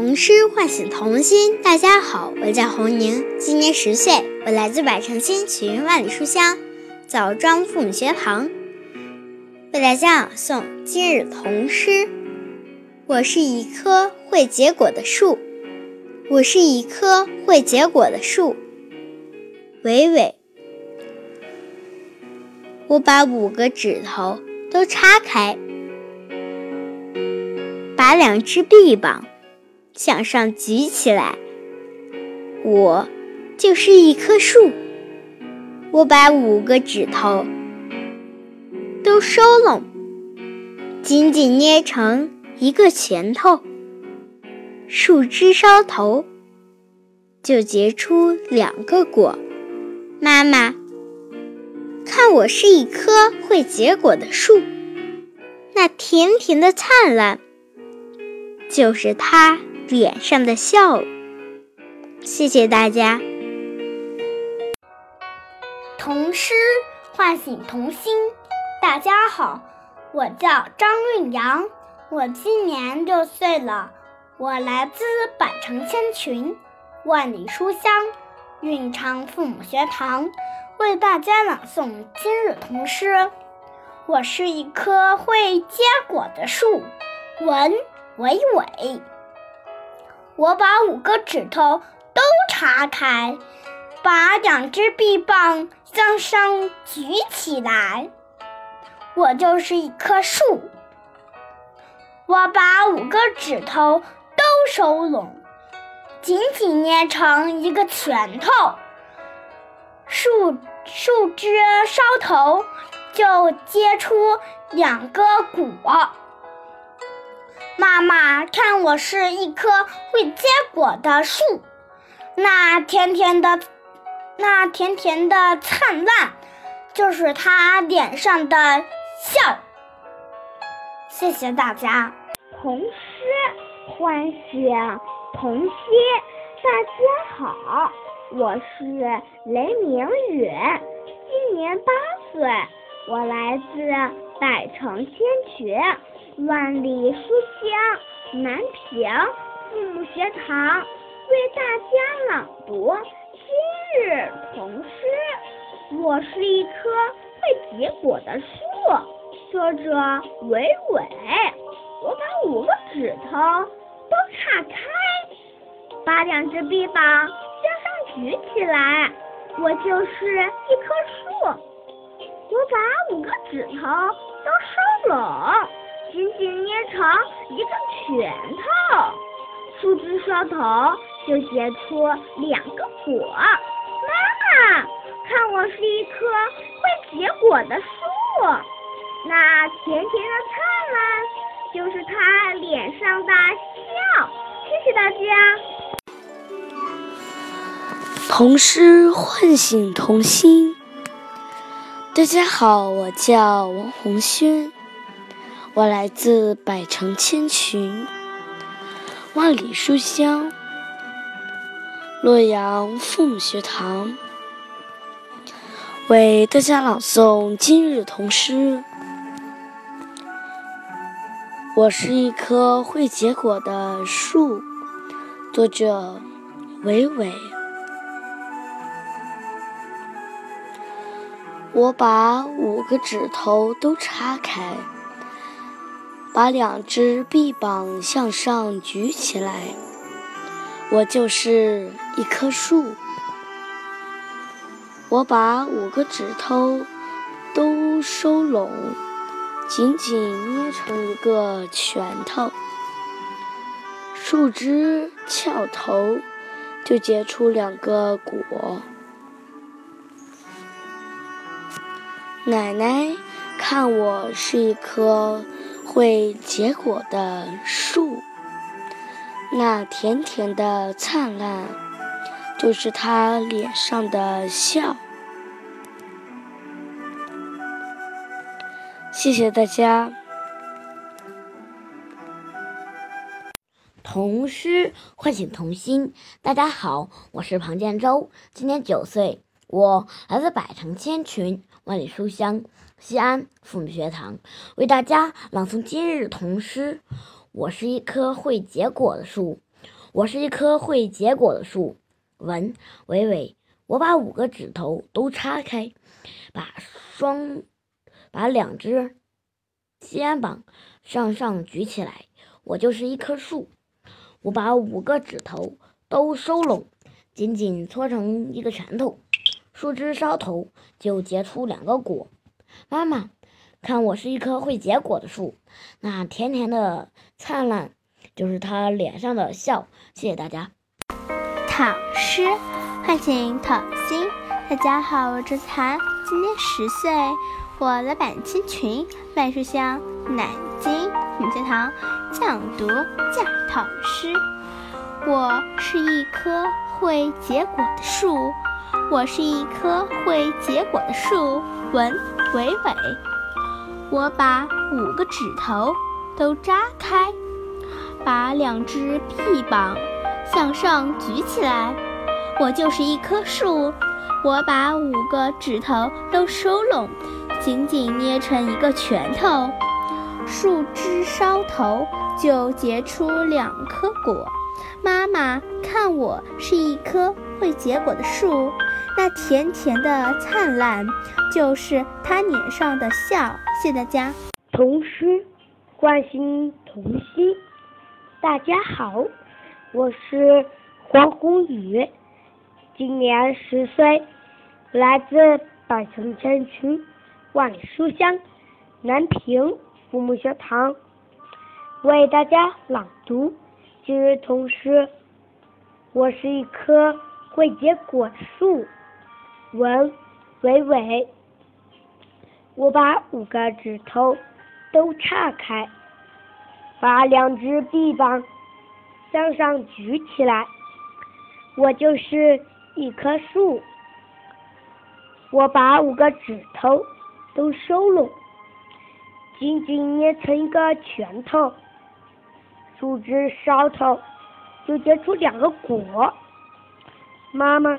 童诗唤醒童心。大家好，我叫洪宁，今年十岁，我来自百城千群万里书香枣庄父母学堂，为大家朗诵今日童诗。我是一棵会结果的树，我是一棵会结果的树。伟伟，我把五个指头都叉开，把两只臂膀向上举起来，我就是一棵树。我把五个指头都收拢，紧紧捏成一个拳头，树枝梢头就结出两个果。妈妈，看我是一棵会结果的树，那甜甜的灿烂，就是它脸上的笑。谢谢大家。童诗唤醒童心。大家好，我叫张韵阳，我今年六岁了，我来自百城千群，万里书香。韵昌父母学堂为大家朗诵今日童诗。我是一棵会结果的树，文伟伟。我把五个指头都叉开，把两只臂膀向上举起来，我就是一棵树。我把五个指头都收拢。紧紧捏成一个拳头，树树枝梢头就结出两个果。妈妈看我是一棵会结果的树，那甜甜的那甜甜的灿烂，就是她脸上的笑。谢谢大家。童诗欢醒。童心，大家好，我是雷明宇，今年八岁，我来自百城千群，万里书香南平父母学堂，为大家朗读今日童诗。我是一棵会结果的树，作者伟伟。我把五个指头都岔开。把两只臂膀向上举起来，我就是一棵树。我把五个指头都收拢，紧紧捏成一个拳头，树枝梢头就结出两个果。妈妈，看我是一棵会结果的树，那甜甜的灿烂就是它脸上的笑。谢谢大家。童诗唤醒童心。大家好，我叫王红轩，我来自百城千群、万里书香洛阳父母学堂，为大家朗诵今日童诗。我是一棵会结果的树，作者伟伟。我把五个指头都叉开，把两只臂膀向上举起来，我就是一棵树。我把五个指头都收拢，紧紧捏成一个拳头，树枝翘头就结出两个果。奶奶看我是一棵会结果的树，那甜甜的灿烂就是他脸上的笑。谢谢大家。童诗唤醒童心。大家好，我是庞建洲，今年九岁，我来自百城千群。万里书香，西安父母学堂为大家朗诵今日童诗。我是一棵会结果的树，我是一棵会结果的树。文伟伟，我把五个指头都叉开，把双把两只肩膀向上举起来，我就是一棵树。我把五个指头都收拢，紧紧搓成一个拳头。树枝梢头就结出两个果。妈妈，看我是一棵会结果的树，那甜甜的灿烂就是他脸上的笑。谢谢大家。唐诗唤醒童心。大家好，我是残，今年十岁，我来百千群，万书香，南京女学堂讲读讲唐诗。我是一棵会结果的树，我是一棵会结果的树。文伟伟，我把五个指头都扎开，把两只臂膀。向上举起来，我就是一棵树。我把五个指头都收拢，紧紧捏成一个拳头。树枝梢头就结出两颗果。妈妈看我是一棵会结果的树，那甜甜的灿烂就是他脸上的笑。谢谢大家。童诗唤醒童心。大家好。我是黄宏宇，今年十岁，来自百城千群，万里书香南平父母学堂，为大家朗读今日童诗。我是一棵会结果树，文伟伟。我把五个指头都岔开，把两只臂膀。向上举起来，我就是一棵树。我把五个指头都收拢，紧紧捏成一个拳头。树枝梢头就结出两个果。妈妈，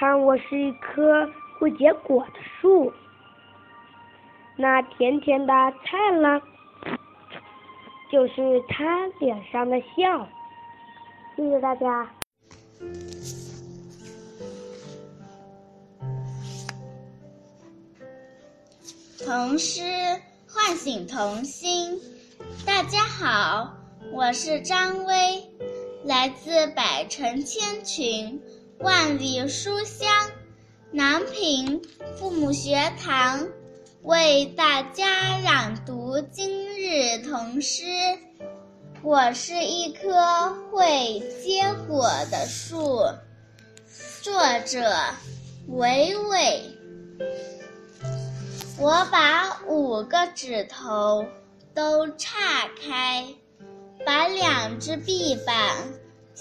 看我是一棵会结果的树，那甜甜的灿烂。就是他脸上的笑，谢谢大家。童诗唤醒童心。大家好，我是张薇，来自百城千群，万里书香南平父母学堂，为大家朗读今。日童诗，我是一棵会结果的树。作者：伟伟。我把五个指头都岔开，把两只臂膀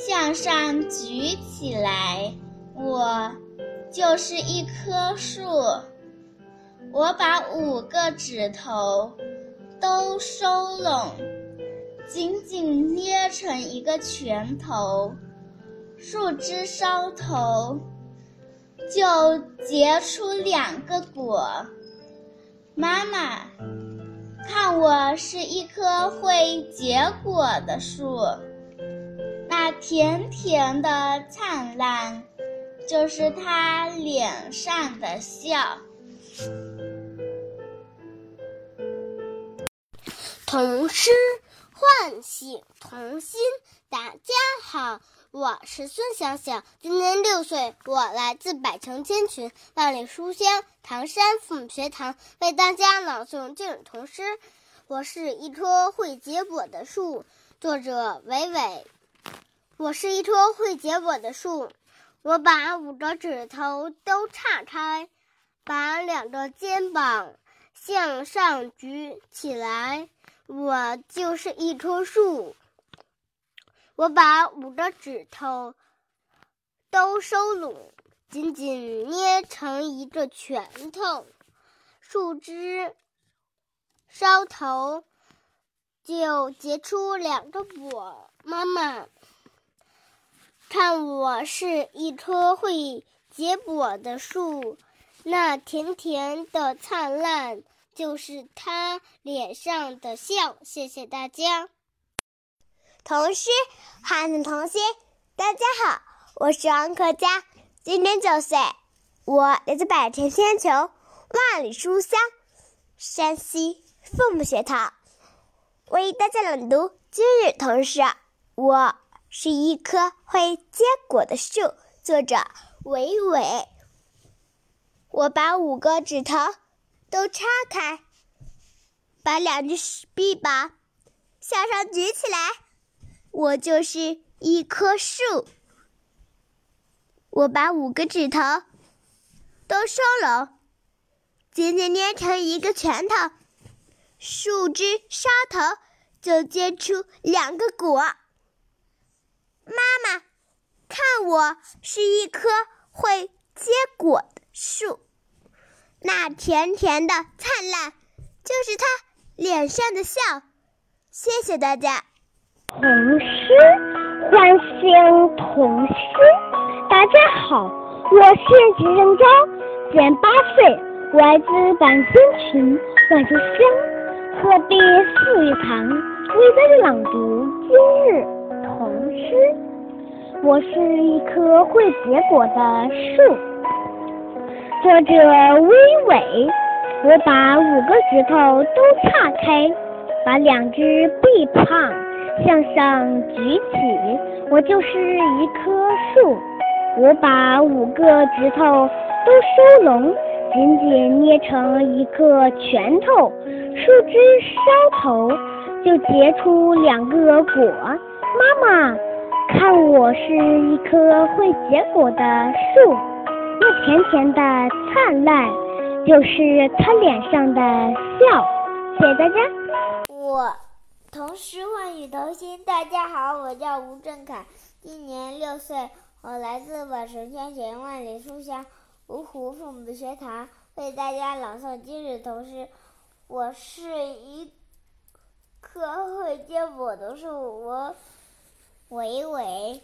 向上举起来，我就是一棵树。我把五个指头。都收拢，紧紧捏成一个拳头，树枝梢头就结出两个果。妈妈，看我是一棵会结果的树，甜甜的灿烂，就是他脸上的笑。童诗唤醒童心。大家好，我是孙小小，今年六岁，我来自百城千群，万里书香唐山父母学堂，为大家朗诵这首童诗。我是一棵会结果的树，作者伟伟。我是一棵会结果的树，我把五个指头都岔开，把两个肩膀向上举起来。我就是一棵树，我把五个指头都收拢，紧紧捏成一个拳头。树枝梢头就结出两个果。妈妈，看我是一棵会结果的树，那甜甜的灿烂。就是他脸上的笑。谢谢大家。童诗唤醒童心。大家好，我是王可佳，今年九岁，我来自百田千秋、万里书香山西凤母学堂，为大家朗读今日童诗。我是一棵会结果的树，作者伟伟。我把五个指头都叉开，把两只臂膀向上举起来，我就是一棵树。我把五个指头都收拢，紧紧捏成一个拳头，树枝梢头就结出两个果。妈妈，看我是一棵会结果的树。那甜甜的灿烂，就是他脸上的笑。谢谢大家。童诗唤醒童心。大家好，我是吉正昭，今年八岁，我来自板新群万书乡鹤壁四语堂，为大家朗读今日诗。我是一棵会结果的树。作者微伟，我把五个指头都岔开，把两只臂膀向上举起，我就是一棵树。我把五个指头都收拢，紧紧捏成一个拳头，树枝梢头就结出两个果。妈妈，看我是一棵会结果的树。那甜甜的灿烂，就是他脸上的笑。谢谢大家。我童诗唤醒童心。大家好，我叫吴振凯，今年六岁，我来自百城千寻万里书香芜湖父母学堂，为大家朗诵今日童诗。我是一棵会结果的树，我伟伟，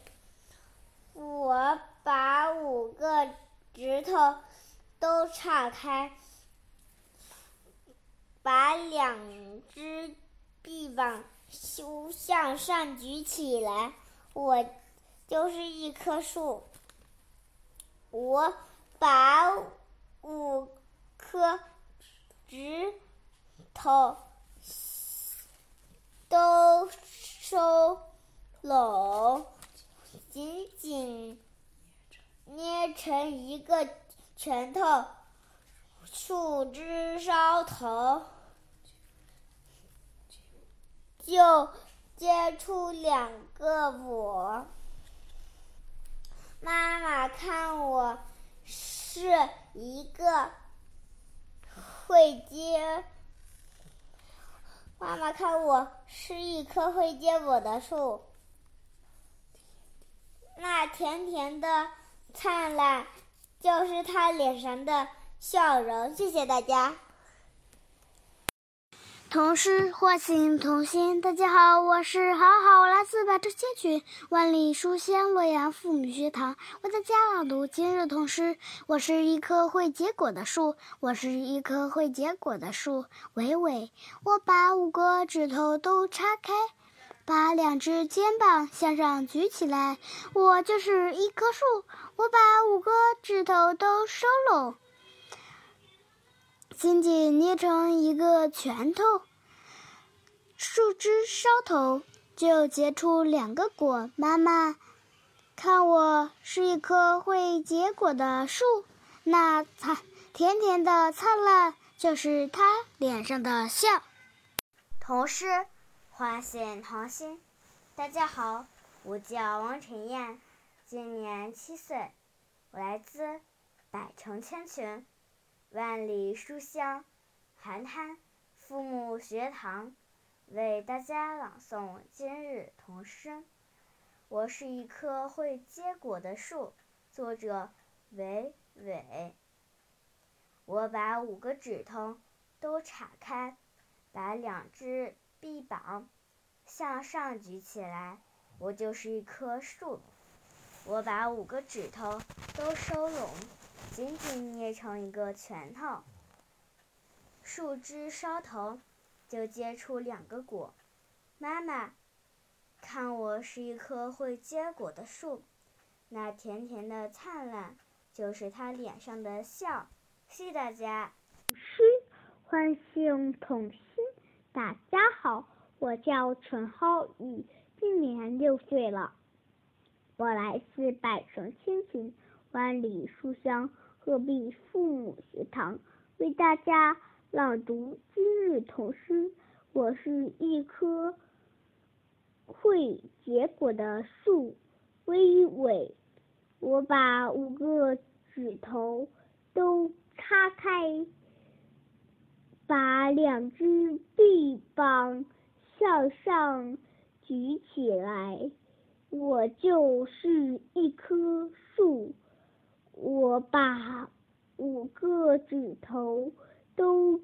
我把五个。指头都岔开，把两只臂膀向上举起来，我就是一棵树。我把五颗指头都收拢，紧紧。捏成一个拳头，树枝梢头就结出两个果。妈妈看我是一个会结，妈妈看我是一棵会结果的树，甜甜的。灿烂，就是他脸上的笑容。谢谢大家。童诗唤醒童心。大家好，我是好好，我来自百城千群万里书香洛阳妇女学堂，为大家朗读今日童诗。我是一棵会结果的树，我是一棵会结果的树。伟伟，我把五个指头都叉开。把两只肩膀向上举起来，我就是一棵树。我把五个指头都收拢，紧紧捏成一个拳头，树枝梢头就结出两个果。妈妈，看我是一棵会结果的树，那灿甜甜的灿烂就是它脸上的笑。童诗。唤醒童心，大家好，我叫王晨燕，今年七岁，我来自百城千群，万里书香，寒滩父母学堂，为大家朗诵今日童诗。我是一棵会结果的树，作者韦伟。我把五个指头都岔开，把两只。臂膀向上举起来，我就是一棵树。我把五个指头都收拢，紧紧捏成一个拳头。树枝梢头就结出两个果。妈妈，看我是一棵会结果的树，那甜甜的灿烂就是他脸上的笑。谢谢大家。诗唤醒童心。大家好，我叫陈浩宇，今年六岁了。我来自百城千群，万里书香，鹤壁父母学堂，为大家朗读今日童诗。我是一棵会结果的树，微微。我把五个指头都叉开。把两只臂膀向上举起来，我就是一棵树。我把五个指头都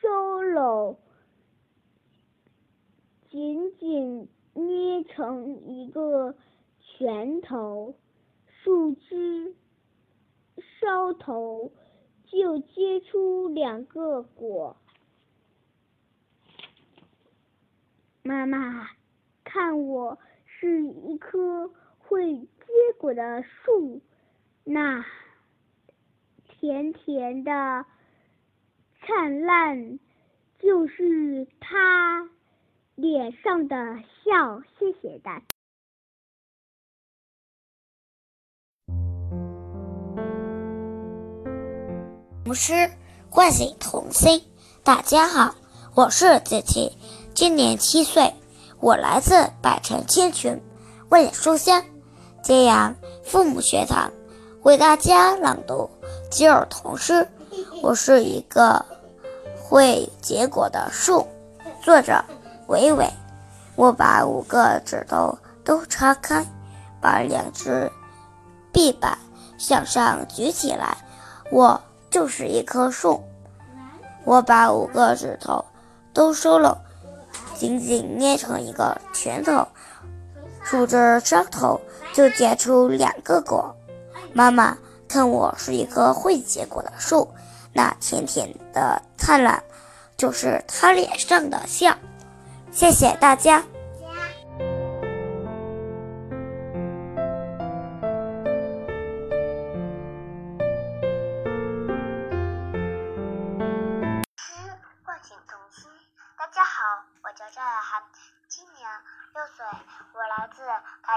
收拢，紧紧捏成一个拳头，树枝梢头。就结出两个果。妈妈，看我是一棵会结果的树，那甜甜的灿烂就是他脸上的笑。谢谢大家。童诗唤醒童心。大家好，我是子琪，今年七岁，我来自百城千群，万里书香揭阳父母学堂，为大家朗读今日童诗。我是一个会结果的树。作者伟伟。我把五个指头都叉开，把两只臂膀向上举起来，我。就是一棵树，我把五个指头都收拢，紧紧捏成一个拳头，树枝梢头就结出两个果。妈妈看我是一棵会结果的树，那甜甜的灿烂就是他脸上的笑。谢谢大家。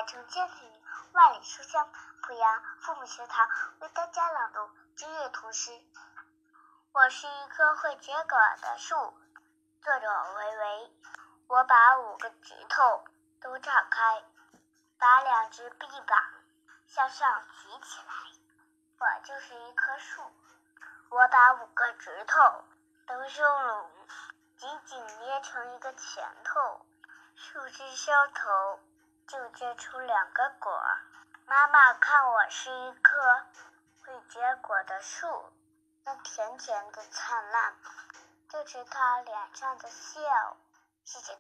百城千群，万里书香，濮阳父母学堂，为大家朗读今日童诗。我是一棵会结果的树，作者维维。我把五个指头都张开，把两只臂膀向上举起来，我就是一棵树。我把五个指头都收拢，紧紧捏成一个拳头。树枝梢头就结出两个果。妈妈看我是一棵会结果的树，那甜甜的灿烂就是她脸上的笑。谢谢。